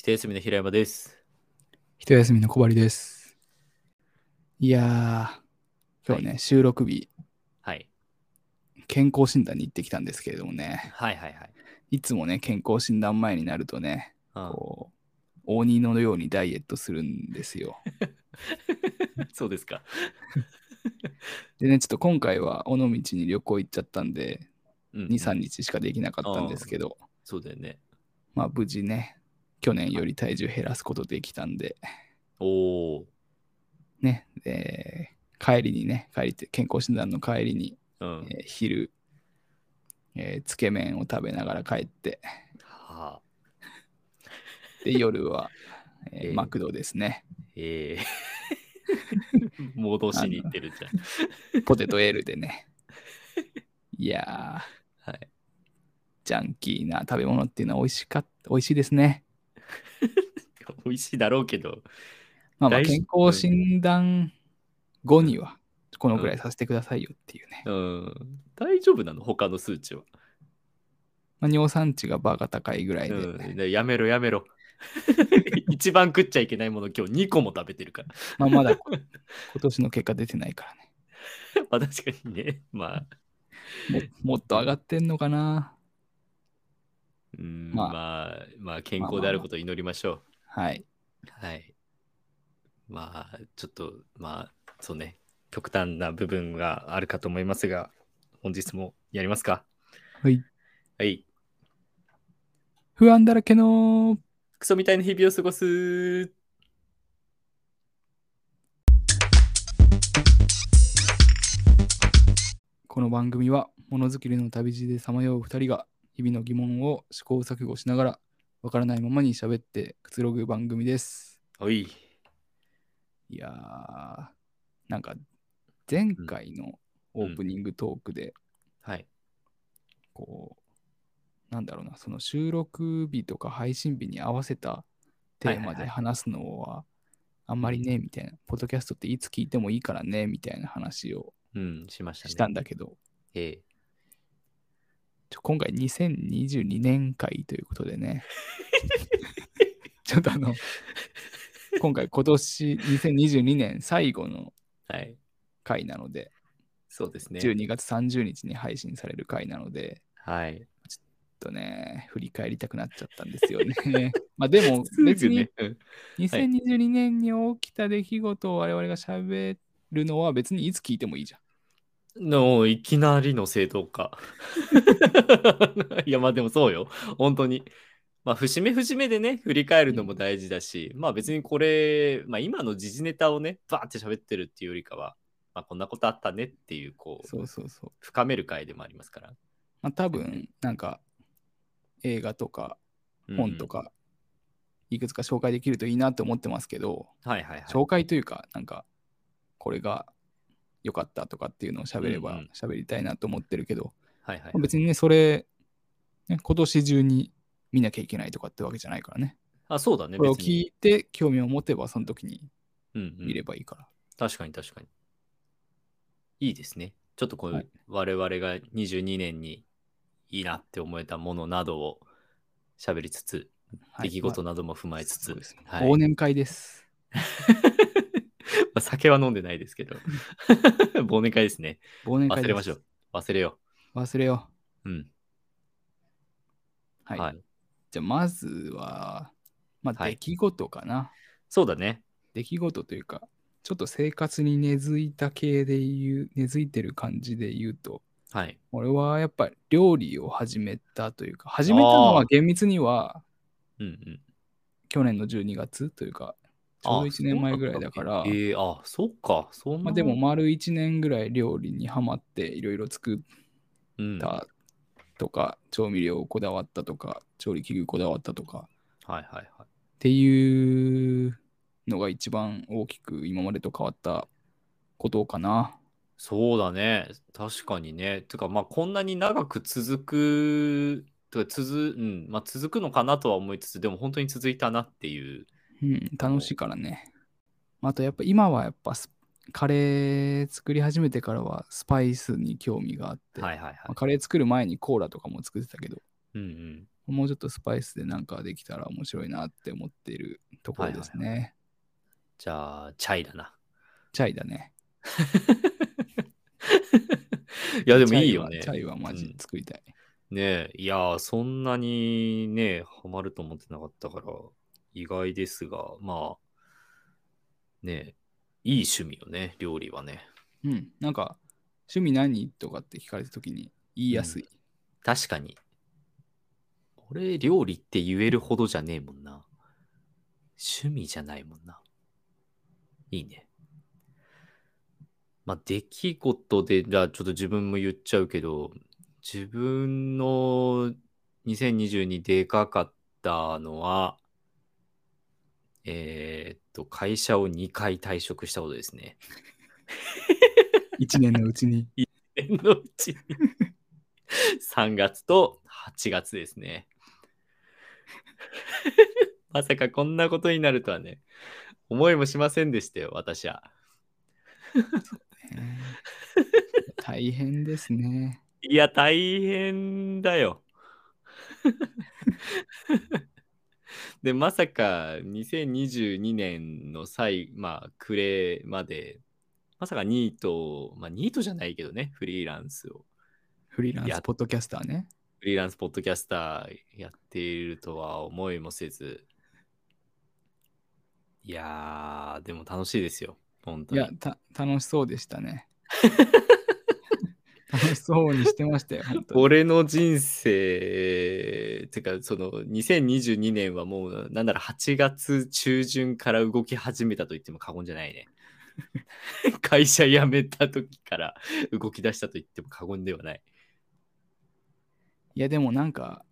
一休みの平山です。一休みの小針です。いやー、今日ね、は収録日、はい。健康診断に行ってきたんですけれどもね、はいはいはい。いつもね、健康診断前になるとね、うんこう、鬼のようにダイエットするんですよ。そうですか。でね、ちょっと今回は尾道に旅行行っちゃったんで、うん、2、3日しかできなかったんですけど、そうだよね。まあ無事ね、去年より体重減らすことできたんで、おお。ね、で帰りにね、帰りって、健康診断の帰りに、うん。えー昼、えーつけ麺を食べながら帰って、はあ。で、夜は、えーえーマクドですね。ええ 戻しに行ってるじゃん。ポテト L でね。いやー、はい。ジャンキーな食べ物っていうのは美味しかった、美味しいですね。美味しいだろうけど。まあまあ、健康診断後には、このぐらいさせてくださいよっていうね。うん。大丈夫なの？他の数値は。まあ、尿酸値がバカ高いぐらいで、うん。でやめろやめろ。一番食っちゃいけないもの今日2個も食べてるから。まあ、まだ 今年の結果出てないからね。まあ確かにね。まあ。ももっと上がってんのかなうん、まあまあ、まあ、健康であることを祈りましょう。はい。はい。まあ、ちょっと、まあ、そうね、極端な部分があるかと思いますが、本日もやりますか？はい。はい。不安だらけのクソみたいな日々を過ごす。この番組はものづくりの旅路でさまよう2人が日々の疑問を試行錯誤しながらわからないままに喋ってくつろぐ番組です。おい。いやー、なんか前回のオープニングトークで、はい。こう、なんだろうな、その収録日とか配信日に合わせたテーマで話すのはあんまりね、みたいな、ポッドキャストっていつ聞いてもいいからね、みたいな話をうん、しましたね。したんだけど、ええ今回2022年会ということでね、ちょっとあの、今回今年2022年最後のはい。回なので、そうですね。12月30日に配信される回なので、はい。ちょっとね、振り返りたくなっちゃったんですよね。まあでも別にね。うん2022年に起きた出来事を我々が喋るのは別にいつ聞いてもいいじゃん。のいきなりの正当化。いや、まあでもそうよ。本当に。まあ、節目節目でね、振り返るのも大事だし、まあ別にこれ、まあ今の時事ネタをね、バーって喋ってるっていうよりかは、まあこんなことあったねっていう、こう、そうそうそう。深める回でもありますから。まあ多分なんか映画とか本とか。かいくつか紹介できるといいなって思ってますけど、はいはいはい。紹介というかなんかこれが良かったとかっていうのを喋ればうんうん喋りたいなと思ってるけど、はいはいまあ別にねそれ、ね、今年中に見なきゃいけないとかってわけじゃないからね。あ、そうだね。これを聞いて興味を持てばその時にうんうん見ればいいから。確かに確かに。いいですね。ちょっとこう、はい我々が22年にいいなって思えたものなどを喋りつつ、はい出来事なども踏まえつつ、忘年会です。まあ酒は飲んでないですけど、忘年会ですね。忘年会。忘れましょう。忘れよ忘れよう。うん。う。はい。はい。じゃあまずは、まあ、はい出来事かな。そうだね。出来事というか、ちょっと生活に根付いた系で言う、根付いてる感じで言うと、はい。俺はやっぱり料理を始めたというか、始めたのは厳密にはうんうん。去年の12月というか、ちょうど1年前ぐらいだから、ええー、あ、そうか。そんな。まあ、でも、丸1年ぐらい料理にはまっていろいろ作うん。っはいたとか、調味料をこだわったとか、調理器具こだわったとかはいはい。っていうのが一番大きく今までと変わったことかな。そうだね。確かにね。てか、まあ、こんなに長く続く、てか続、うん、まあ、続くのかなとは思いつつ、でも本当に続いたなっていう。うん、楽しいからね。あとやっぱ今はやっぱスカレー作り始めてからはスパイスに興味があって、はいはいはいまあ。カレー作る前にコーラとかも作ってたけど、うんうん。もうちょっとスパイスでなんかできたら面白いなって思っているところですね。じゃあ、チャイだな。チャイだね。いや、でもいいよね。チャイはマジうん作りたい。ねえ、いやー、そんなにね、ハマると思ってなかったから、意外ですが、まあ、ねえ、いい趣味よね、料理はね。うん。なんか、趣味何とかって聞かれたときに言いやすい。確かに。俺、料理って言えるほどじゃねえもんな。趣味じゃないもんな。いいね。まあ、出来事で、じゃあちょっと自分も言っちゃうけど、自分の2022でかかったのは、えーっと、会社を2回退職したことですね。1年のうちに。年のうちに3月と8月ですね。まさかこんなことになるとはね、思いもしませんでしたよ、私は。ね大変ですね。いや、大変だよ。で、まさか2022年の際、まあ、暮れまで、まさかニート、まあ、ニートじゃないけどね、フリーランスを。フリーランやスポッドキャスターね。フリーランスポッドキャスターやっているとは思いもせず。いやー、でも楽しいですよ。本当に。いや、た楽しそうでしたね。楽 しそうにしてましたよ。俺の人生、てか、その2022年はもう、なんなら8月中旬から動き始めたと言っても過言じゃないね。会社辞めた時から動き出したと言っても過言ではない。いや、でもなんか、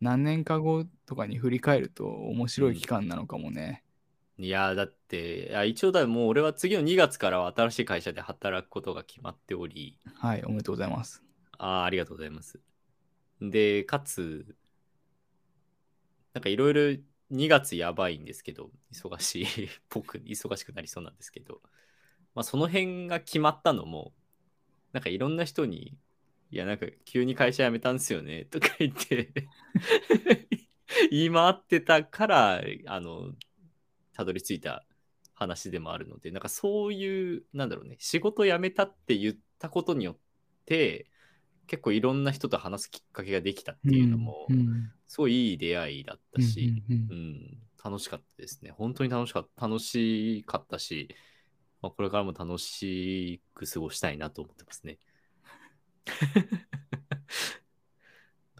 何年か後とかに振り返ると面白い期間なのかもね。いやーだっていや一応だもう俺は次の2月からは新しい会社で働くことが決まっており。はい、おめでとうございます。あーありがとうございます。でかつなんかいろいろ2月やばいんですけど忙しい 僕忙しくなりそうなんですけど。まあその辺が決まったのもなんかいろんな人にいやなんか急に会社辞めたんですよねとか言って。言い回ってたからあのたどり着いた話でもあるのでなんかそういうなんだろうね仕事辞めたって言ったことによって結構いろんな人と話すきっかけができたっていうのも、うんうん。すごいいい出会いだったし、うんうんうん。うん楽しかったですね。本当に楽しかった楽しかったし、まあ、これからも楽しく過ごしたいなと思ってますね。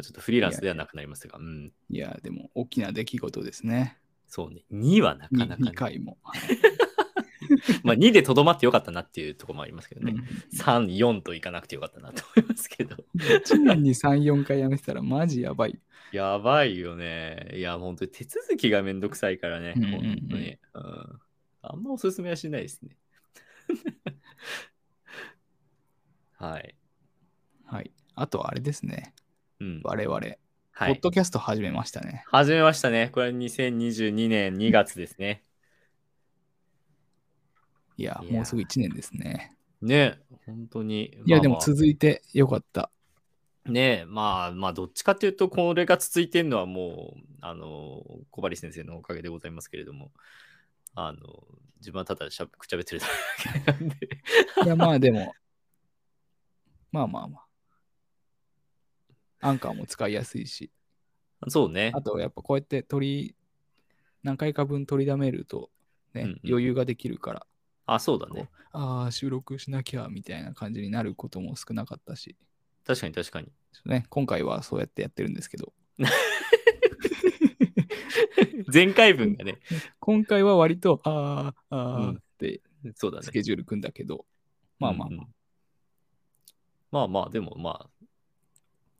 ちょっとフリーランスではなくなりますが、うん、いや、でも大きな出来事ですね。そうね2はなかなか、2ね、回も。まあ2でとどまってよかったなっていうところもありますけどね、うん3、4といかなくてよかったなと思いますけど。1年に3、4回やめてたらマジやばい。やばいよね。いや、本当に手続きがめんどくさいからね。うんうんうん本当に、うん。あんまおすすめはしないですね。はい。はい。あとあれですね。うん。我々、はいポッドキャスト始めましたね。始めましたね。これは2022年2月ですね。いや、いやもうすぐ1年ですね。ね本当に。いや、まあまあでも続いてよかった。ねえ、まあまあ、どっちかというと、これが続いてるのはもう、あの、小針先生のおかげでございますけれども、あの、自分はただしゃくちゃべってるだけなんで。いや、まあでも、まあまあまあ。アンカーも使いやすいし、そうね。あ。とやっぱこうやって取り、何回か分取りだめると、ね、うんうん余裕ができるから、あ、そうだね。ああ、収録しなきゃみたいな感じになることも少なかったし、確かに確かに。ね、今回はそうやってやってるんですけど、前回分がね、今回は割と、ああ、ああうん。ってそうだね。スケジュール組んだけど、まあまあまあ、うんうん。まあまあ、でもまあ、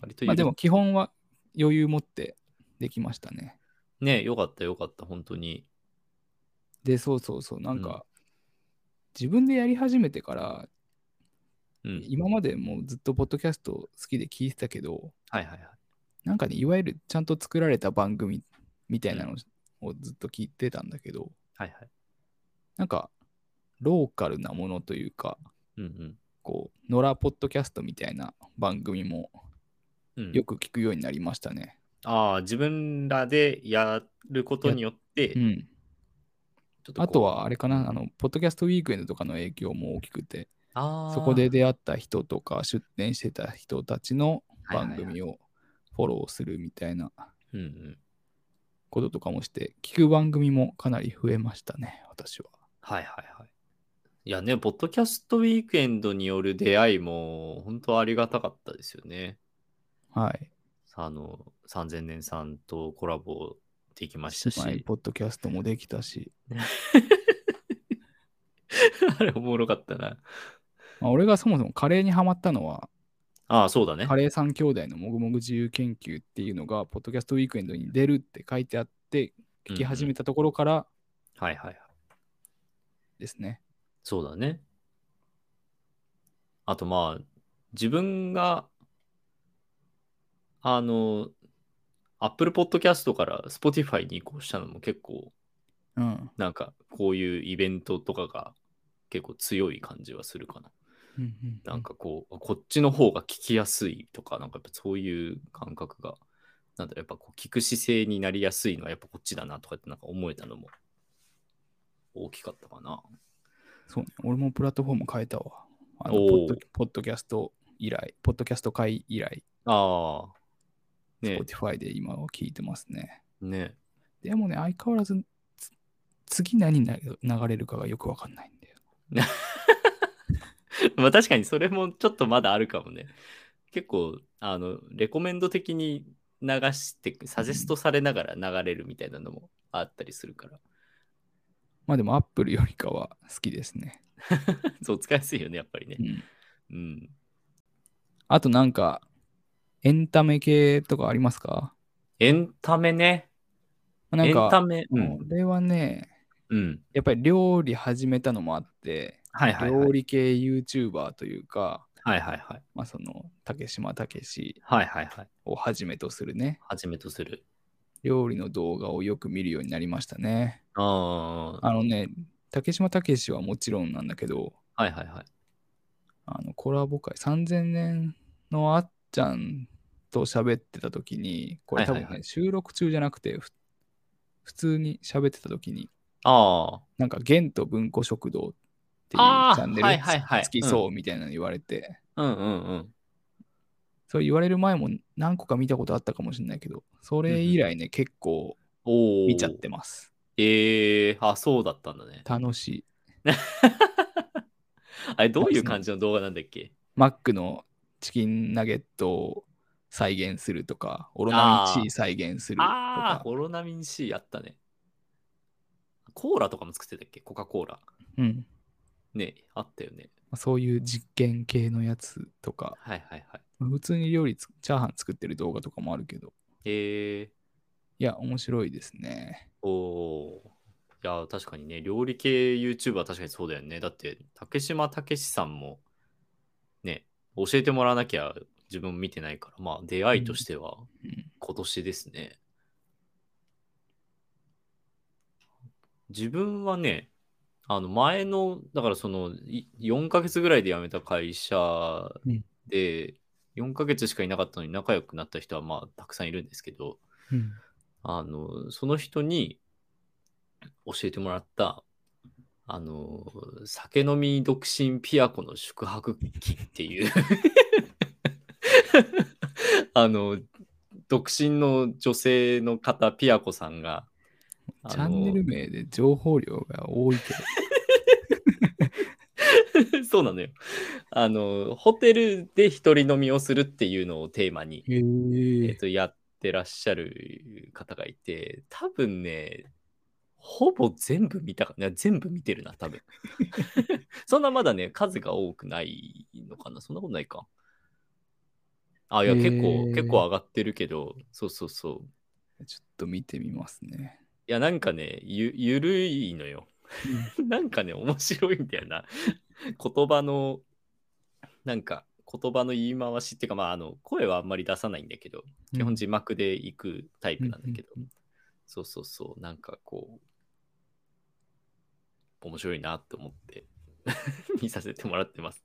割とまあでも、も基本は余裕持ってできましたね。ね、よかったよかった、本当に。で、そうそうそう、なんか、自分でやり始めてから、うん。今までもうずっとポッドキャスト好きで聞いてたけど、はいはいはい。なんかね、いわゆるちゃんと作られた番組みたいなのをずっと聞いてたんだけど、はいはい。なんか、ローカルなものというか、うんこう、野良ポッドキャストみたいな番組もうん。うん、よく聞くようになりましたね。ああ、自分らでやることによって、うん。ちょっこうあとはあれかな、あの、ポッドキャストウィークエンドとかの影響も大きくて、そこで出会った人とか出展してた人たちの番組をフォローするみたいな。こととかもして、聞く番組もかなり増えましたね、私は。はいはいはい。いやね、ポッドキャストウィークエンドによる出会いも本当ありがたかったですよね。はい。あの、3000年さんとコラボできましたし。姉妹ポッドキャストもできたし、あれおもろかったな。まあ、俺がそもそもカレーにハマったのは、ああ、そうだねカ。レー三兄弟のもぐもぐ自由研究っていうのが、ポッドキャストウィークエンドに出るって書いてあって、聞き始めたところからはいはいはい。ですね。そうだね。あとまあ、自分が、あの、Apple Podcast から Spotify に移行したのも結構、うん。なんかこういうイベントとかが結構強い感じはするかな。うんうんなんかこう、こっちの方が聞きやすいとか、なんかやっぱそういう感覚が、なんだろう、やっぱこう聞く姿勢になりやすいのはやっぱこっちだなとかってなんか思えたのも大きかったかな。そうね。俺もプラットフォーム変えたわ。あのおーポッドポッドキャスト以来、ポッドキャスト会以来、ああ。ね Spotify で今は聞いてますね。ねでもね、相変わらず、つ次何な流れるかがよくわかんないんだよ。まあ確かにそれもちょっとまだあるかもね。結構、あの、レコメンド的に流して、サジェストされながら流れるみたいなのもあったりするから。まあでも Apple よりかは好きですね。そう、使いやすいよね、やっぱりねう。ん。うん。あとなんか、エンタメ系とかありますか？エンタメね。エンなんか、タメ。うん。俺はね、うん。やっぱり料理始めたのもあって、はいはいはい料理系 YouTuber というか、はいはいはい。まあその、竹島武史はいはいはい。をはじめとするね、はじめとする。料理の動画をよく見るようになりましたね。ああ。あのね、竹島武史はもちろんなんだけど、はいはいはい。あのコラボ会、3000年のあっちゃんと喋ってた時に、これ多分ね、はいはいはい収録中じゃなくて、ふ普通に喋ってた時に、ああ。なんか、ゲンと文庫食堂っていうあーチャンネルはいはいはい好きそうみたいなの言われて、うんうんうん。そう言われる前も何個か見たことあったかもしれないけど、それ以来ね、結構おお。見ちゃってます。ええあ、そうだったんだね。楽しい。あれ、どういう感じの動画なんだっけ？マックのチキンナゲットを再現するとか、オロナミン C 再現するとか、、オロナミン C あったね。コーラとかも作ってたっけ？コカ・コーラ。うん、ね、あったよね。そういう実験系のやつとか、はいはいはい。普通に料理つ、チャーハン作ってる動画とかもあるけど、ええいや、面白いですね。おおー。いや、確かにね、料理系 YouTuber は確かにそうだよね。だって、竹島武史さんも、ね、教えてもらわなきゃ自分も見てないから、まあ、出会いとしてはうん。今年ですね。自分はね、あの前の、だからそのい4ヶ月ぐらいで辞めた会社うん。で、4ヶ月しかいなかったのに仲良くなった人はまあたくさんいるんですけど、うん。あの、その人に教えてもらった、あの、酒飲み独身ピアコの宿泊記っていう、あの、独身の女性の方、ピアコさんが、チャンネル名で情報量が多いけど。そうなのよ。あの、ホテルで一人飲みをするっていうのをテーマに、へえっと、やってらっしゃる方がいて、多分ね、ほぼ全部見たかな、全部見てるな、多分。そんなまだね、数が多くないのかな、そんなことないか。あ、いや、結構、結構上がってるけど、そうそうそう。ちょっと見てみますね。いや、なんかね、ゆ、ゆるいのよ。なんかね、面白いんだよな。言葉の、なんか、言葉の言い回しっていうか、まあ、あの、声はあんまり出さないんだけど、基本字幕で行くタイプなんだけど、うんうんそうそうそう、なんかこう、面白いなって思って 見させてもらってます。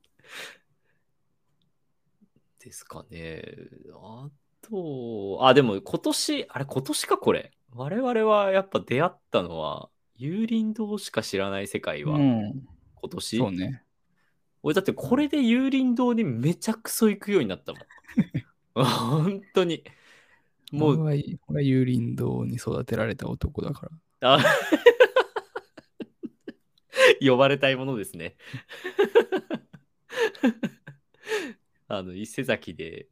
ですかね。あと、あ、でも今年、あれ今年かこれ。我々はやっぱ出会ったのは、幽林堂しか知らない世界は、うん。今年、そうね。俺だってこれで幽林堂にめちゃくそ行くようになったもん。本当に。もう、俺は幽林堂に育てられた男だから。あ 呼ばれたいものですね。あの、伊勢崎で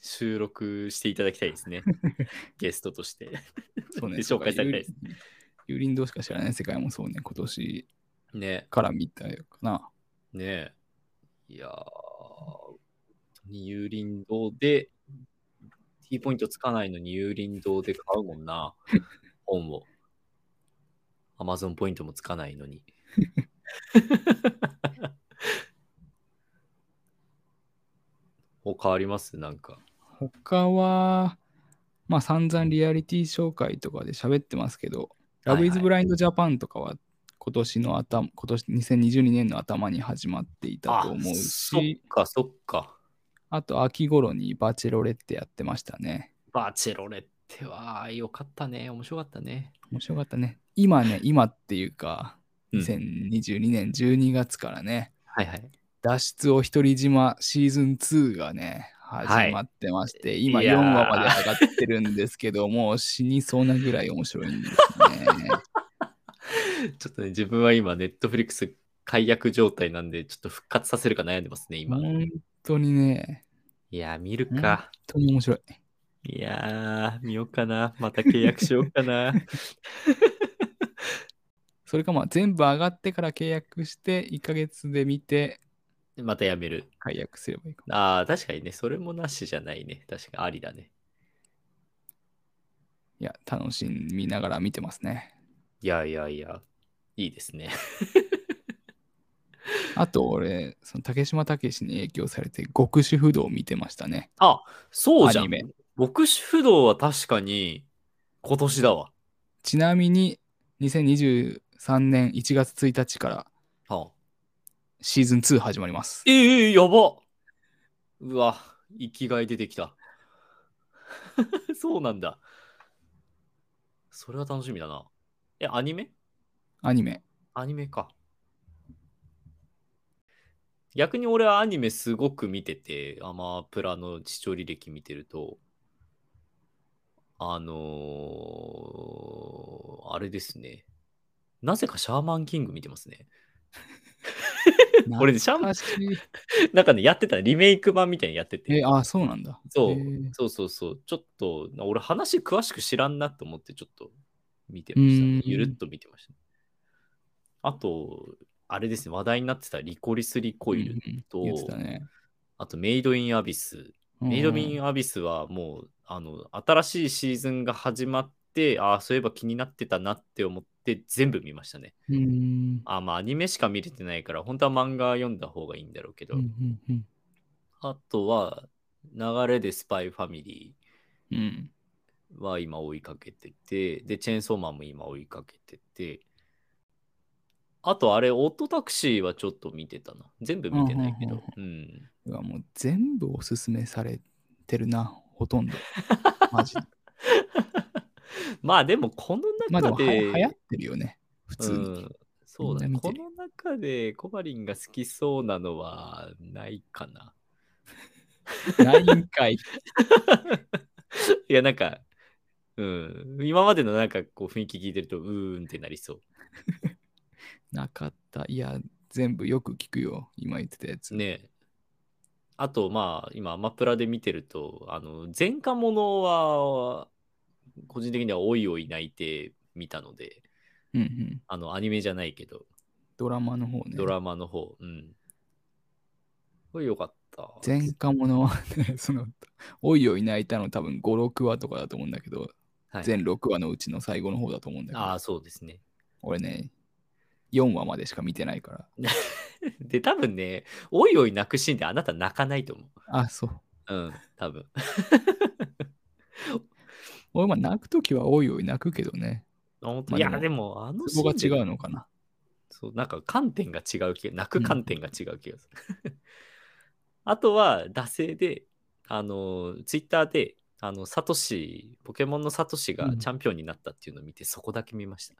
収録していただきたいですね。ゲストとして。そうね。で紹介されたいです。幽林堂しか知らない世界もそうね、今年ね。から見たよかな。ねえ。いやー、本当に幽林堂で、T ポイントつかないのに幽林堂で買うもんな。本を。Amazon ポイントもつかないのに。他あります？なんか。他は、まあ散々リアリティ紹介とかで喋ってますけど、はいはい Love is Blind Japan とかは今年の頭、今年2022年の頭に始まっていたと思うそっし、か、そっか。あと秋頃にバチェロレッテやってましたね。バチェロレッテはよかったね。面白かったね。面白かったね。今ね、今っていうか、うん2022年12月からね、はいはい。脱出を独り島シーズン2がね、はい始まってまして、今いやー4話まで上がってるんですけど、もう死にそうなぐらい面白いんですね。ちょっとね、自分は今、ネットフリックス解約状態なんで、ちょっと復活させるか悩んでますね、今。本当にね、いやー、見る本か。当に面白い。いやー、見ようかな。また契約しようかな。それかまあ全部上がってから契約して1ヶ月で見てまたやめる。解約すればいいかも。ああ、確かにね、それもなしじゃないね。確かにありだね。いや、楽しみながら見てますね。いやいやいや、いいですね。あと俺、その竹島武史に影響されて極主不動を見てましたね。あ、そうじゃんアニメ。牧師不動は確かに今年だわ。ちなみに2023年1月1日からはあ、シーズン2始まります。ええやばうわ、生きがい出てきた。そうなんだ。それは楽しみだな。え、アニメ？アニメ。アニメか。逆に俺はアニメすごく見てて、アマプラの視聴履歴見てると、あのーあれですね。なぜかシャーマンキング見てますね。俺ねシャーマン なんかね、やってた、リメイク版みたいにやってて。え、あ、そうなんだ。そうへーそうそうそう。ちょっと、俺話詳しく知らんなと思ってちょっと見てましたね。ゆるっと見てました、あと、あれですね、話題になってたリコリスリコイルと、うんうんね。あとメイドインアビス。メイドインアビスはもう、あの、新しいシーズンが始まって、ああ、そういえば気になってたなって思って全部見ましたね。あまあアニメしか見れてないから、本当は漫画読んだ方がいいんだろうけど、うんうんうんあとは、流れでスパイファミリー。うんは今追いかけてて、で、チェーンソーマンも今追いかけてて、あとあれ、オットタクシーはちょっと見てたな。全部見てないけど。うん。うわもう全部おすすめされてるな、ほとんど。マジで。まあでも、この中で、はや流行ってるよね、普通に。うん、そうだね。この中でコバリンが好きそうなのはないかな。ないんかい。いや、なんか、うん、今までのなんかこう雰囲気聞いてると、うーんってなりそう。なかった。いや、全部よく聞くよ、今言ってたやつ。ねえあと、まあ、今、アマプラで見てると、あの、前科者は、個人的にはおいおい泣いて見たので、うんうん。あの、アニメじゃないけど、ドラマの方ね。ドラマの方、うん。これよかった。前科者はね、その、おいおい泣いたの多分5、6話とかだと思うんだけど、はい全6話のうちの最後の方だと思うんだけど、ああ、そうですね。俺ね、4話までしか見てないから。で、多分ね、おいおい泣くシーンであなた泣かないと思あ、そう。う。うん、多分。俺、まあ泣くときはおいおい泣くけどね。本当まあいや、ででも、あのそこが違う。うのかな。そう、なんか観点が違う気が、泣く観点が違う気がする。あとは、惰性で、あの、ツイッターで、あの、サトシ、ポケモンのサトシうんがチャンピオンになったっていうのを見て、そこだけ見ました。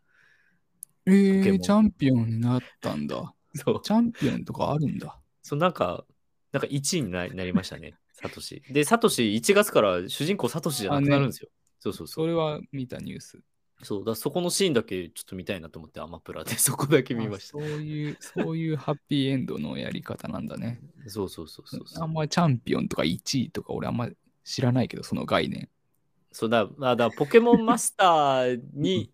えー、ポケモンチャンピオンになったんだ。そう。チャンピオンとかあるんだ。そう、なんか、なんか1位にななりましたね、サトシ。で、サトシ、1月から主人公サトシじゃなくなるんですよ。そうそうそう。それは見たニュース。そうだそこのシーンだけちょっと見たいなと思って、アマプラで そこだけ見ましたあ。そういう、そういうハッピーエンドのやり方なんだね。そうそうそうそうそう。あんまりチャンピオンとか1位とか俺あんまり知らないけど、その概念。そうだ、まあだからポケモンマスターに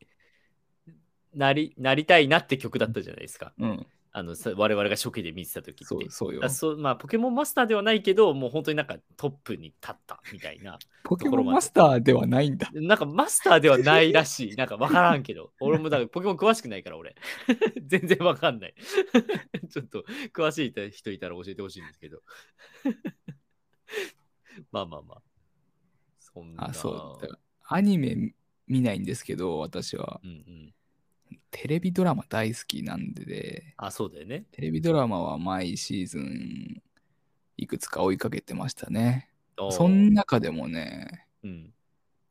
なりなりたいなって曲だったじゃないですか。うん。あのさ我々が初期で見てた時って。そうそうよあ。そうまあ、ポケモンマスターではないけど、もう本当になんかトップに立ったみたいな。ポケモンマスターではないんだ。なんかマスターではないらしい。なんかわからんけど。俺もだからポケモン詳しくないから俺。全然わかんない。ちょっと詳しい人いたら教えてほしいんですけど。まあまあまあ。そんな。あ、そう。アニメ見ないんですけど、私は。うんうん。テレビドラマ大好きなんでで、あ、そうだよね。テレビドラマは毎シーズンいくつか追いかけてましたね。おーその中でもね、うん。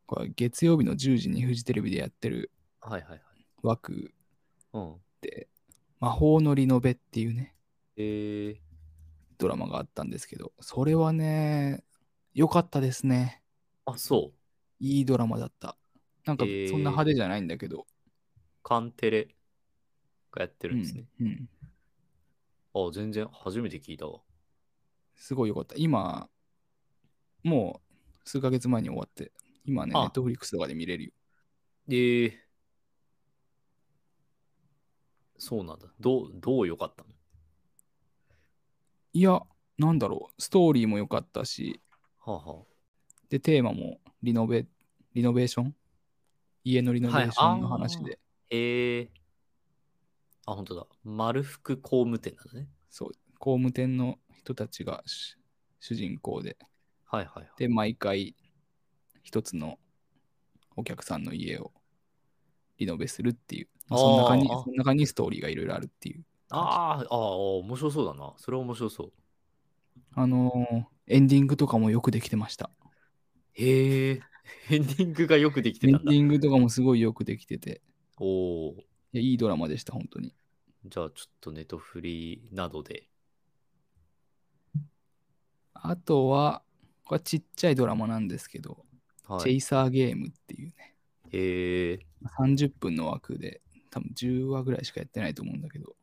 これ月曜日の10時にフジテレビでやってるはいはいはい。枠うん。で、魔法のリノベっていうね、えー、ドラマがあったんですけど、それはね、良かったですね。あ、そう。いいドラマだった。なんかえーそんな派手じゃないんだけど、カンテレがやってるうんんですね。うん、あ、全然初めて聞いたわ。すごい良かった。今、もう数ヶ月前に終わって、今ね、ネあットフリックスとかで見れるよ。えー、そうなんだ。どう、どう良かったの？いや、なんだろう、ストーリーも良かったし、はあ、はで、テーマもリノベ、リノベーション？家のリノベーションの話で、あ、えー、あ、本当だ。丸福工務店なんだね。そう、工務店の人たちが主主人公で、はいはいはい。で、毎回一つのお客さんの家をリノベするっていう、まあその中にその中にストーリーがいろいろあるっていう。あーあー、面白そうだな。それは面白そう。あのーエンディングとかもよくできてました。へえ、エンディングがよくできてたんだエンデ。ィングとかもすごいよくできてて、おお。いやいいドラマでした、本当に。じゃあちょっとネトフリなどで。あとは、これはちっちゃいドラマなんですけど、はい。チェイサーゲームっていうね、へえ、30分の枠で、多分10話ぐらいしかやってないと思うんだけど、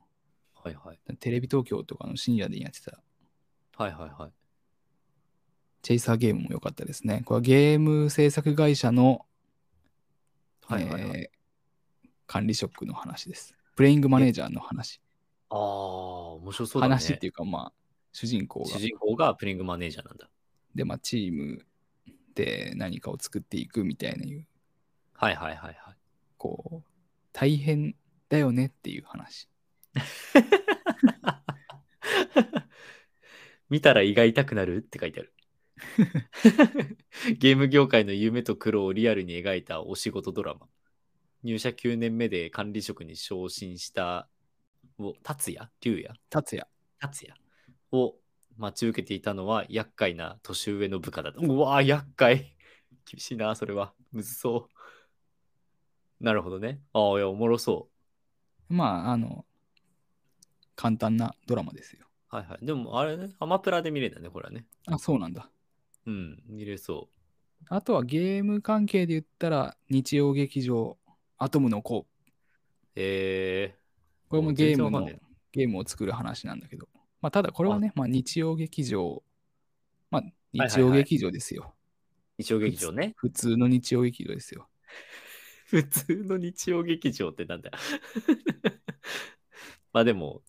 はいはい。テレビ東京とかの深夜でやってたはいはいはい。チェイサーゲームも良かったですね。これはゲーム制作会社の、はいはいはい。えー管理職の話です。プレイングマネージャーの話。ああ、面白そうだね。話っていうか、まあ、主人公が主。人公がプリングマネージャーなんだ。で、まあ、チームで何かを作っていくみたいないう、はいはいはいはい。こう、大変だよねっていう話。見たら胃が痛くなるって書いてある。ゲーム業界の夢と苦労をリアルに描いたお仕事ドラマ。入社9年目で管理職に昇進したを達也？龍也？達也。達也を待ち受けていたのは厄介な年上の部下だった。うわー厄介。厳しいな、それは。むずそう。なるほどね。ああ、いや、おもろそう。まあ、あの、簡単なドラマですよ。はいはい。でも、あれね、アマプラで見れたね、これはね。あ、そうなんだ。うん、見れそあとはゲーム関係で言ったら、日曜劇場、アトムの子。う。えこれもゲームのゲームを作る話なんだけど、まあ、ただこれはね、まあ、日曜劇場、まあ、はいはい日曜劇場ですよ。ー、日曜劇場ね。普通の日曜劇場ですよ。普通の日曜劇場ってなんだよ。まあでも、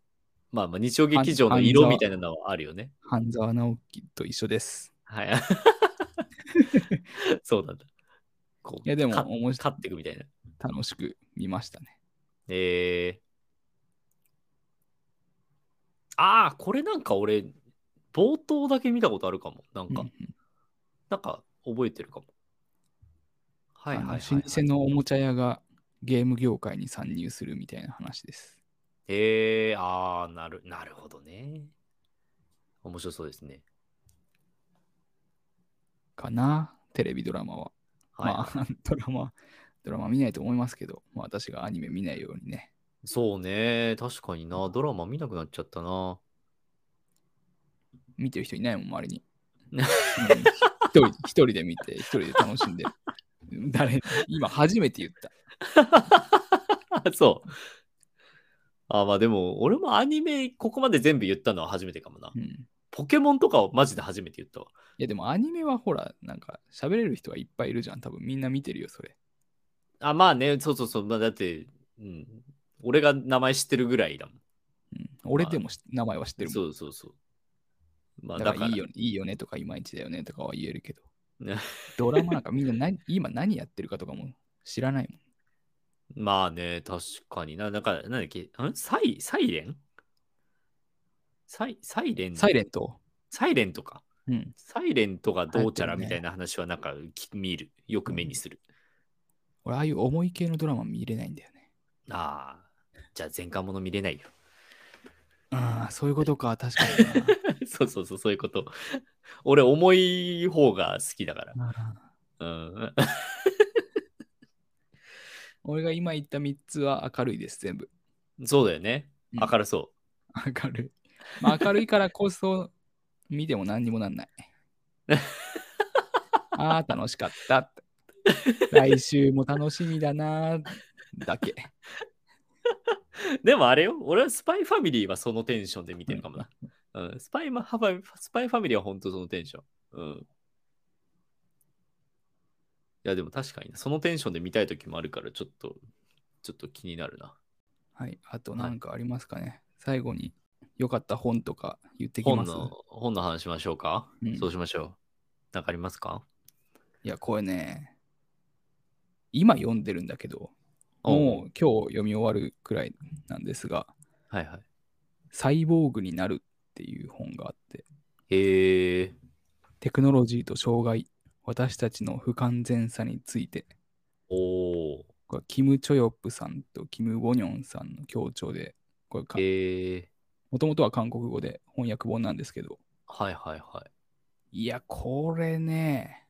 まあまあ日曜劇場の色みたいなのはあるよね。半沢直樹と一緒です。はい。そうなんだ。こういやでも勝っていくみたいな。楽しく見ましたね。えー。ああ、これなんか俺、冒頭だけ見たことあるかも。なんか、うんうんなんか覚えてるかも。はいはいはい、はい。老舗のおもちゃ屋がゲーム業界に参入するみたいな話です。えー、ああ、なる、なるほどね。面白そうですね。かな、テレビドラマは。はいまあ、ドラマ、ドラマ見ないと思いますけど、まあ、私がアニメ見ないようにね。そうね。確かにな。ドラマ見なくなっちゃったな。見てる人いないもん、周りに。ね うん一人一人で見て、一人で楽しんで。誰今初めて言った。そう。あ、まあでも、俺もアニメ、ここまで全部言ったのは初めてかもな。うん、いポケモンとかをマジで初めて言ったわ。や、でもアニメはほら、なんか喋れる人はいっぱいいるじゃん。多分みんな見てるよ、それ。あ、まあね、そうそうそう。まあ、だって、うん。俺が名前知ってるぐらいだもん。うん、俺でもし名前は知ってるもん。そうそうそう。まあだからら、いいよいいよねとかいまいちだよねとかは言えるけど。ね ドラマなんかみんな何今何やってるかとかも知らないもん。まあね、確かにな。なんか、なんだっけ、んサイ、サイレン？サイ、サイレン？サイレント。サイレントか。うん。サイレントがどうちゃらみたいな話はなんかき見る。よく目にする。俺、ああいう重い系のドラマ見れないんだよね。ああ、じゃあ前巻もの見れないよ。ああ、そういうことか、確かにな。そうそうそう、そういうこと。俺、重い方が好きだから。うん。俺が今言った3つは明るいです、全部。そうだよね。うん明るそ明るい。まあ、明るいからこそ見ても何にもなんない。ああ、楽しかったって。来週も楽しみだなだけ。う。でもあれよ、俺はスパイファミリーはそのテンションで見てるかもな。うん、スパイマハファスパイファミリーは本当そのテンション。うん。いや、でも確かになそのテンションで見たい時もあるから、ちょっと、ちょっと気になるな。はい。あと何かありますかね、最後に良かった本とか言ってきます？本の、本の話しましょうか、うんそうしましょう。なんかありますか？いや、これね、今読んでるんだけど、もう今日読み終わるくらいなんですが、はいはい。サイボーグになるっていう本があって、へえテクノロジーと障害、私たちの不完全さについて、おー。これキム・チョヨップさんとキム・ウォニョンさんの協調で、これか、へえもともとは韓国語で翻訳本なんですけど、はいはいはい。いや、これね、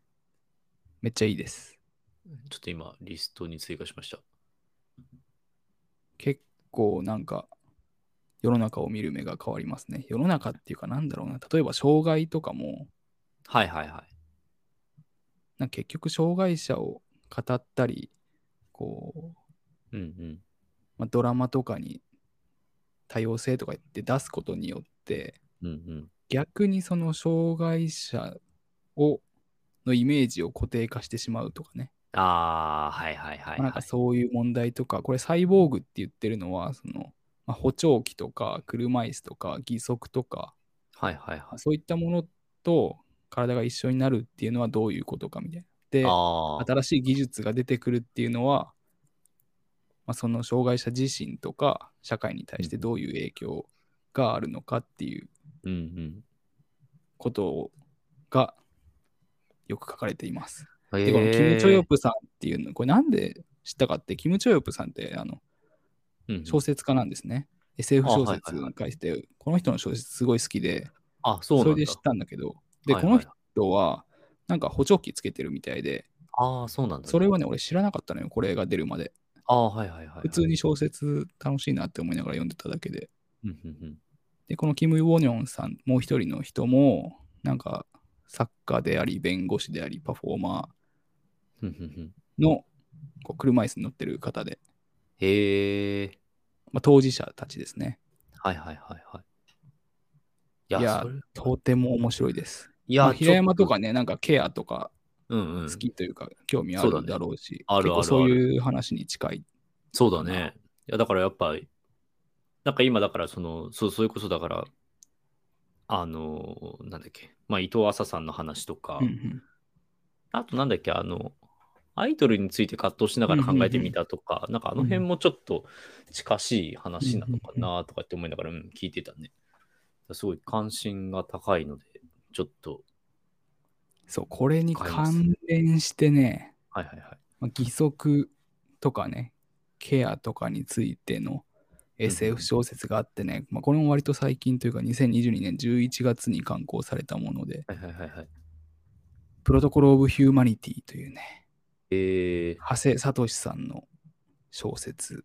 めっちゃいいです。ちょっと今、リストに追加しました。結構なんか、世の中を見る目が変わりますね。世の中っていうかなんだろうな。例えば障害とかも、はいはいはい。なんか結局障害者を語ったり、こう、うんうん。まあ、ドラマとかに多様性とか言って出すことによって、うんうん。逆にその障害者をのイメージを固定化してしまうとかね。ああ、はいはいはい、はい。まあなんかそういう問題とか、これサイボーグって言ってるのは、その、まあ、補聴器とか車椅子とか義足とか、はいはいはい。そういったものと体が一緒になるっていうのはどういうことかみたいな。で、新しい技術が出てくるっていうのは、まあ、その障害者自身とか社会に対してどういう影響があるのかっていう。ことがよく書かれています。へで、このキム・チョヨプ、プさんっていうの、これなんで知ったかって、キム・チョヨプさんってあの小説家なんですね。SF 小説あはいはい書いて、この人の小説すごい好きで、あ、そう。それで知ったんだけど、で、はいはいこの人はなんか補聴器つけてるみたいで、ああ、そうなんだ、それはね、俺知らなかったのよ、これが出るまで。ああ、はいはいはいはい。普通に小説楽しいなって思いながら読んでただけで。で、このキム・ウォニョンさん、もう一人の人も、なんか作家であり、弁護士であり、パフォーマうんうんうんーのこう車椅子に乗ってる方で、へえ。まあ、当事者たちですね。はいはいはいはい。いいやそれとても面白いです。いや、まあ平山とかね、なんかケアとかうんうん。好きというか、興味あるそうだろうし、あるある結構そういう話に近い。そうだね。いや、だからやっぱ、なんか今だから、その、そう、そういうことだから、あの、なんだっけ、まあ、伊藤浅さんの話とか、うんうん。あとなんだっけ、あの、アイドルについて葛藤しながら考えてみたとか、なんかあの辺もちょっと近しい話なのかなとかって思いながら、うん、聞いてたね。すごい関心が高いので、ちょっと、そう、これに関連してね、はいはいはい。まあ義足とかね、ケアとかについてのうん SF 小説があってね、まあ、これも割と最近というか2022年11月に刊行されたもので、はいはいはいはい。プロトコル・オブ・ヒューマニティというね、えー、長谷聡さんの小説、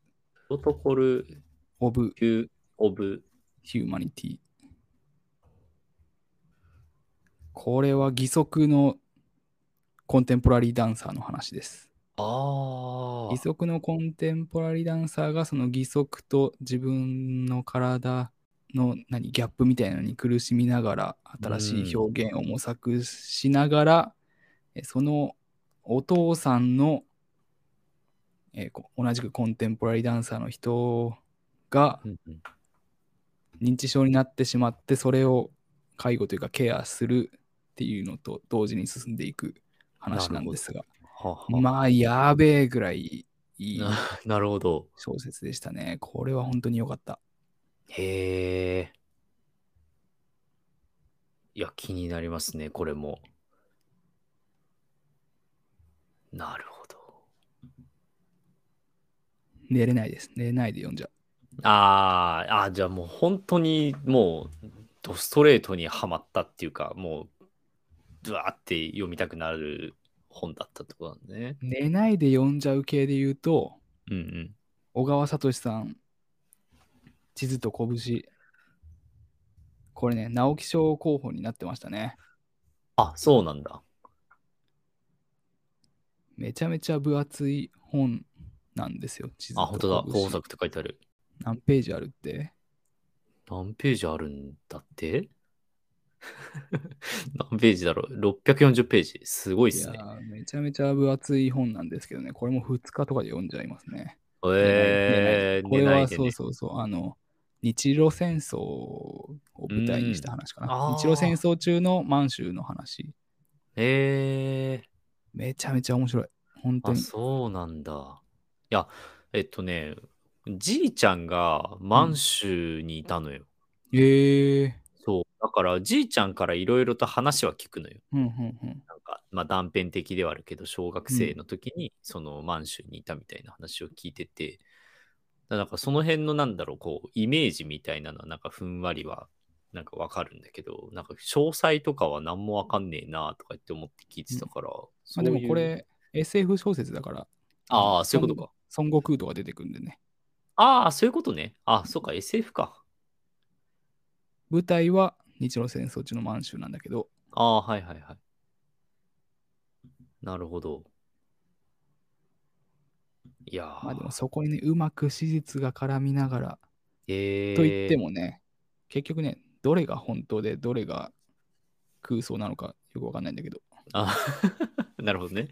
プロトコルオブ・ヒューオブ、ヒューマニティ。これは義足のコンテンポラリーダンサーの話です。ああ義足のコンテンポラリーダンサーがその義足と自分の体の何ギャップみたいなのに苦しみながら新しい表現を模索しながら、えそのお父さんの、えーこ同じくコンテンポラリーダンサーの人がうんうん。認知症になってしまってそれを介護というかケアするっていうのと同時に進んでいく話なんですがまあやべえぐらいいいななるほど。小説でしたね。これは本当に良かった。へえ。いや、気になりますね、これも。なるほど。寝れないです。寝れないで読んじゃう。あーあー、じゃあもう本当にもう、ドストレートにはまったっていうか、もう、ドワーって読みたくなる本だったってことなんだね。寝ないで読んじゃう系で言うと、うんうん。小川聡さん、地図と拳。これね、直木賞候補になってましたね。あ、そうなんだ。めちゃめちゃ分厚い本なんですよ。地図とあ、本当だ。拳工作って書いてある。何ページあるって？何ページあるんだって？何ページだろう ?640 ページ。すごいっいすね。めちゃめちゃ分厚い本なんですけどね、これも2日とかで読んじゃいますね。えー、これはそう。そうそう、あの、日露戦争を舞台にした話かな。日露戦争中の満州の話。えめちゃめちゃ面白い。本当に。そうなんだ。いや、えっとね、じいちゃんが満州にいたのよ。ええそう。だから、じいちゃんからいろいろと話は聞くのよ。うんうんうん。なんか、まあ断片的ではあるけど、小学生の時に、その満州にいたみたいな話を聞いてて、だなんかその辺のなんだろう、こう、イメージみたいなのは、なんかふんわりは、なんかわかるんだけど、なんか詳細とかは何もわかんねえなとか言って思って聞いてたから、まあ、そういうでもこ、れ SF 小説だから、ああ、そういうことか。孫悟空とか出てくるんでね。ああ、そういうことね。あそうか、SF か。舞台は日露戦争中の満州なんだけど、ああ、はいはいはい。なるほど。いやーまあでもそこにね、うまく史実が絡みながら、えー、と言ってもね、結局ね、どれが本当でどれが空想なのかよくわかんないんだけど、あ なるほどね。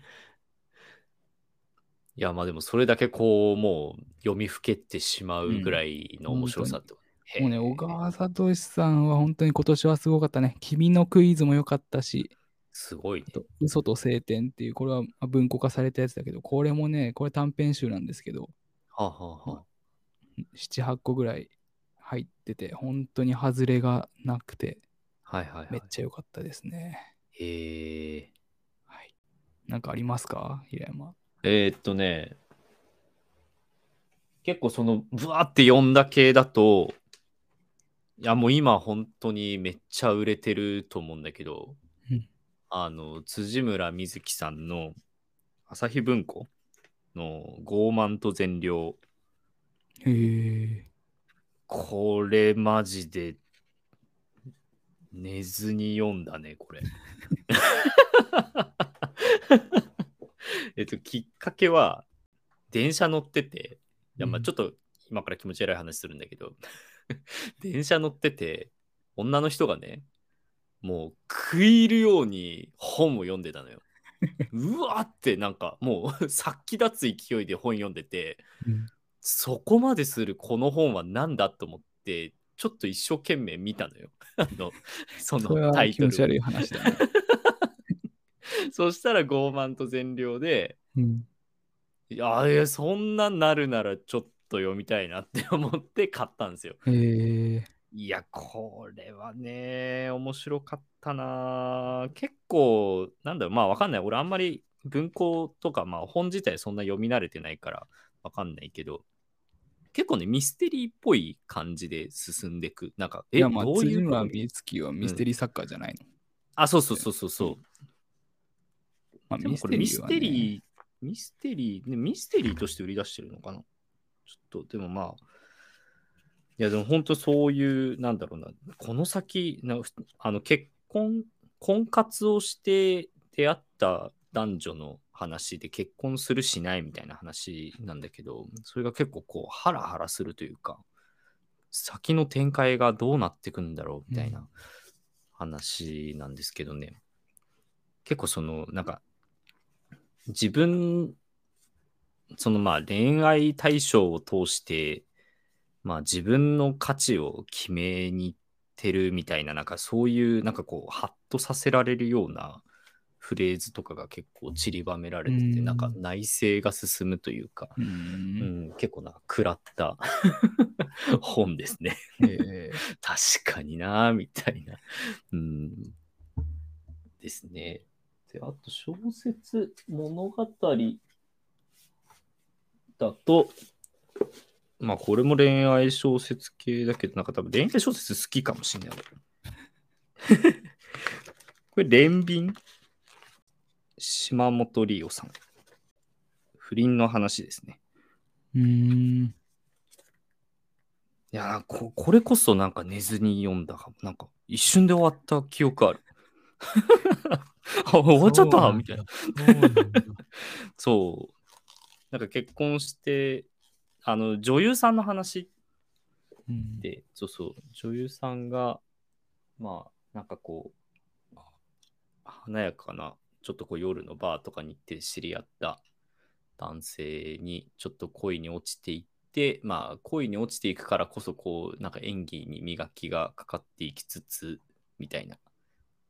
いや、まあでもそれだけこう、もう読みふけってしまうぐらいの面白さってこと、もうね、小川聡さんは本当に今年はすごかったね。君のクイズも良かったし、すごいね嘘と晴天っていう、これはまあ文庫化されたやつだけど、これもね、これ短編集なんですけど、はあ、はあはあ、7、8個ぐらい入ってて、本当に外れがなくて、はいはいはい。めっちゃ良かったですね。へえはい。なんかありますか？平山。えーっとね、結構その、ぶわーって読んだ系だと、いや、もう今本当にめっちゃ売れてると思うんだけど、うんあの、辻村瑞希さんの朝日文庫の傲慢と善良。へえ。これマジで寝ずに読んだね、これ。えっと、きっかけは、電車乗ってて、いや、まあうんちょっと今から気持ち悪い話するんだけど、電車乗ってて、女の人がね、もう食い入るように本を読んでたのよ。うわーってなんかもう 殺気立つ勢いで本読んでて、うんそこまでするこの本は何だと思って、ちょっと一生懸命見たのよ。あの、そのタイトルをは気持ち悪い話だね。そしたら傲慢と善良で、うん。いやいや、そんなんなるならちょっと読みたいなって思って買ったんですよ。いや、これはね、面白かったな。結構、なんだろう、まあわかんない。俺あんまり文庫とか、まあ本自体そんな読み慣れてないからわかんないけど、結構ね、ミステリーっぽい感じで進んでいく。なんか、え、いや、まあ、どういうこと美月はミステリー作家じゃないの？あ、そうそうそうそうそう。まあ、でもミステリー、これミスね、テリー、ミステリー、ね、ミステリーとして売り出してるのかな？ちょっと、でもまあ、いや、でも本当そういう、なんだろうな、この先、なあの結婚、婚活をして出会った男女の話で結婚するしないみたいな話なんだけど、それが結構こう、ハラハラするというか、先の展開がどうなってくんだろうみたいな話なんですけどね。結構その、なんか、自分、そのまあ恋愛対象を通して、まあ自分の価値を決めに行ってるみたいな、なんかそういう、なんかこう、ハッとさせられるようなフレーズとかが結構散りばめられてて、うんなんか内省が進むというか、う。うんん、結構なんか食らった本ですね。え 確かにな、みたいな。うん。ですね。で、あと小説、物語だと、まあこれも恋愛小説系だけど、なんか多分恋愛小説好きかもしれない。これ、連便島本理央さん。不倫の話ですね。ー、うーん。いやーこ、これこそなんか寝ずに読んだかも。なんか一瞬で終わった記憶ある。あ終わっちゃった？みたいな。そうなんか結婚して、あの、女優さんの話うん。で、そうそう、女優さんが、まあ、なんかこう、華やかな、ちょっとこう夜のバーとかに行って知り合った男性にちょっと恋に落ちていって、まあ、恋に落ちていくからこそ、こう、なんか演技に磨きがかかっていきつつ、みたいな。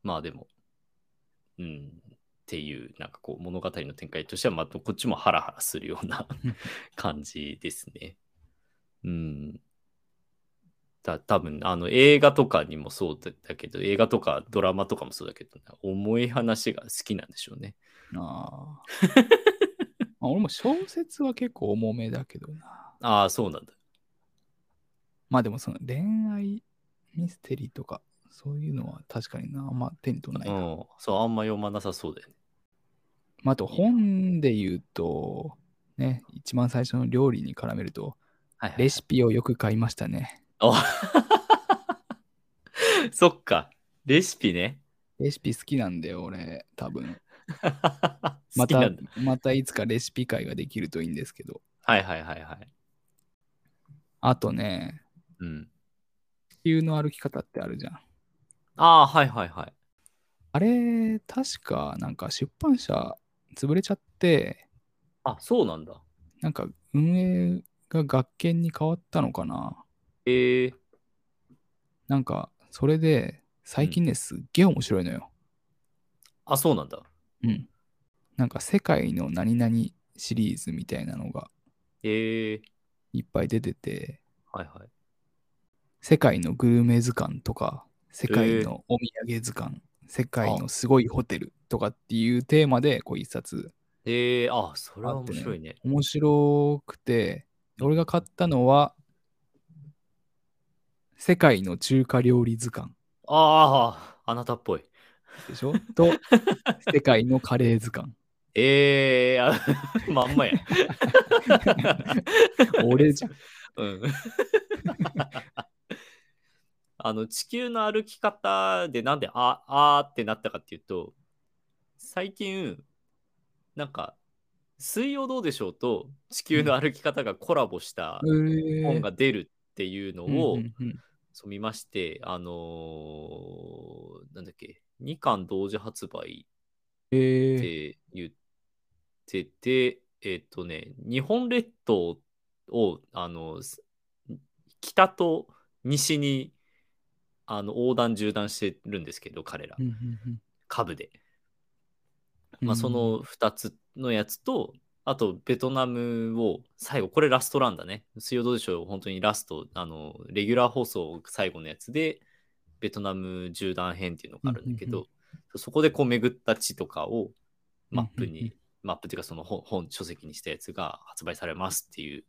まあでも、うん、っていう、なんかこう、物語の展開としては、まあ、こっちもハラハラするような 感じですね。うん。だ多分あの映画とかにもそうだだけど、映画とかドラマとかもそうだけど、重い話が好きなんでしょうね。ああ俺も小説は結構重めだけどな。ああ、そうなんだ。まあでもその恋愛ミステリーとかそういうのは確かにな、あんま手に取らないな。うん。そう、あんま読まなさそうだよね。まあ、あと本で言うと、ね、一番最初の料理に絡めると、はい、はい。レシピをよく買いましたね。あ そっか。レシピね。レシピ好きなんだよ、俺、多分。好 またきなんだ。、またいつかレシピ会ができるといいんですけど。はいはいはいはい。あとね、うん。地球の歩き方ってあるじゃん。ああ、はいはいはい。あれ、確かなんか出版社潰れちゃって、あ、そうなんだ。なんか運営が学研に変わったのかな。ええなんか、それで、最近ね、すっげえ面白いのよ。あ、そうなんだ。うん。なんか、世界の何々シリーズみたいなのがええいっぱい出てて、はいはい。世界のグルメ図鑑とか、世界のお土産図鑑、世界のすごいホテルとかっていうテーマで、こう一冊ええあ、それは面白いね。面白くて、俺が買ったのは、世界の中華料理図鑑ああ、あなたっぽい。でしょ？と、世界のカレー図鑑。ええあまんまや。俺じゃん。うん。あの、地球の歩き方でなんであ、あーってなったかっていうと、最近、なんか、水曜どうでしょうと地球の歩き方がコラボした本が出るっていうのを、見まして、あのーなんだっけ、2巻同時発売えっーて言ってて、えっ、とね、日本列島を、あの、す北と西にあの横断縦断してるんですけど、彼ら。株で。うん。まあ、その2つのやつと、あと、ベトナムを、最後、これラストランだね。水曜どうでしょう、本当にラスト、あの、レギュラー放送最後のやつで、ベトナム縦断編っていうのがあるんだけうんど、そこでこう巡った地とかをマップに、マップっていうかその本、本書籍にしたやつが発売されますっていう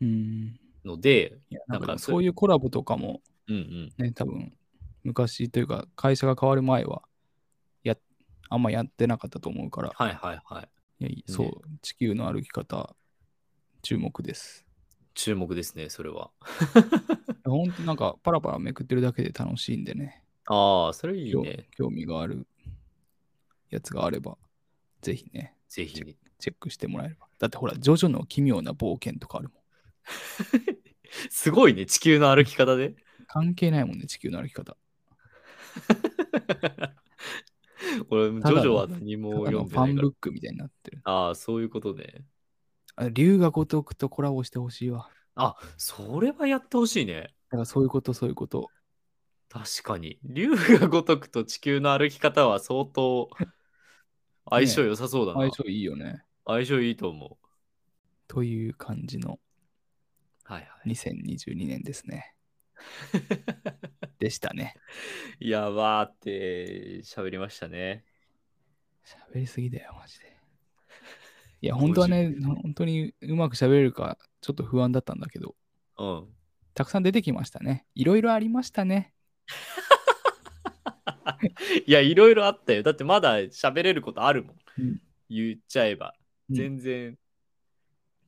うん。ので、いやなんかなんかそういうコラボとかもうんうん。ね、多分昔というか会社が変わる前はやあんまやってなかったと思うから、はいはいはい。いやそう、地球の歩き方、注目です。注目ですね、それは。ほんとなんかパラパラめくってるだけで楽しいんでね、ああ、それいい興ね。興味があるやつがあれば、ぜひね、ぜひ。チェックしてもらえれば。だってほら、ジョジョの奇妙な冒険とかあるもん。すごいね、地球の歩き方で。関係ないもんね、地球の歩き方。これ、ジョジョは何も読んでないからのファンブッ。クみたいになってる。ああ、そういうことね。あ竜が如くとコラボしてほしいわ。あ、それはやってほしいね。だからそういうこと、そういうこと。確かに。竜が如くと地球の歩き方は相当相性良さそうだな。相性いいよね。相性いいと思う。という感じのはいはい。2022年ですね。でしたね。いや、わーって喋りましたね。喋りすぎだよ、マジで。いや、本当はね、本当にうまく喋れるか、ちょっと不安だったんだけど、うん。たくさん出てきましたね。いろいろありましたね。いや、いろいろあったよ。だってまだ喋れることあるもん。うん言っちゃえば。うん全然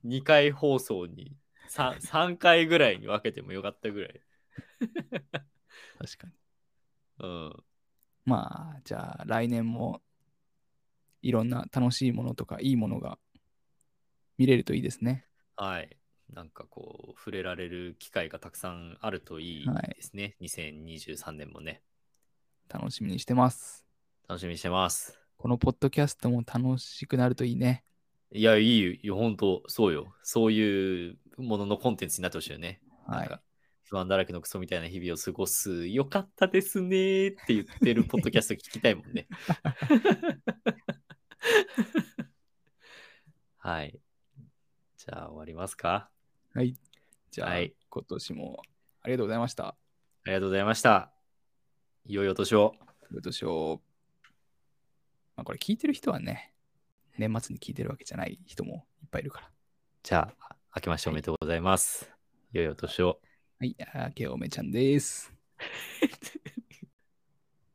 2回放送に 3, 3回ぐらいに分けてもよかったぐらい。確かに。うん。まあ、じゃあ来年もいろんな楽しいものとかいいものが見れるといいですね。はい。なんかこう、触れられる機会がたくさんあるといいはいですね。2023年もね。楽しみにしてます。楽しみにしてます。このポッドキャストも楽しくなるといいね。いや、いいよ。本当そうよ。そういうもののコンテンツになってほしいよね。はい。不安だらけのクソみたいな日々を過ごす、よかったですねーって言ってるポッドキャスト聞きたいもんね。はい。じゃあ終わりますか？はい。じゃあ、はい今年もありがとうございました。ありがとうございました。いよいよ年を。今年を、まあこれ聞いてる人はね、年末に聞いてるわけじゃない人もいっぱいいるから。じゃあ、明けましておめでとうございます。いよいよ年を。はい、あけおめちゃんです。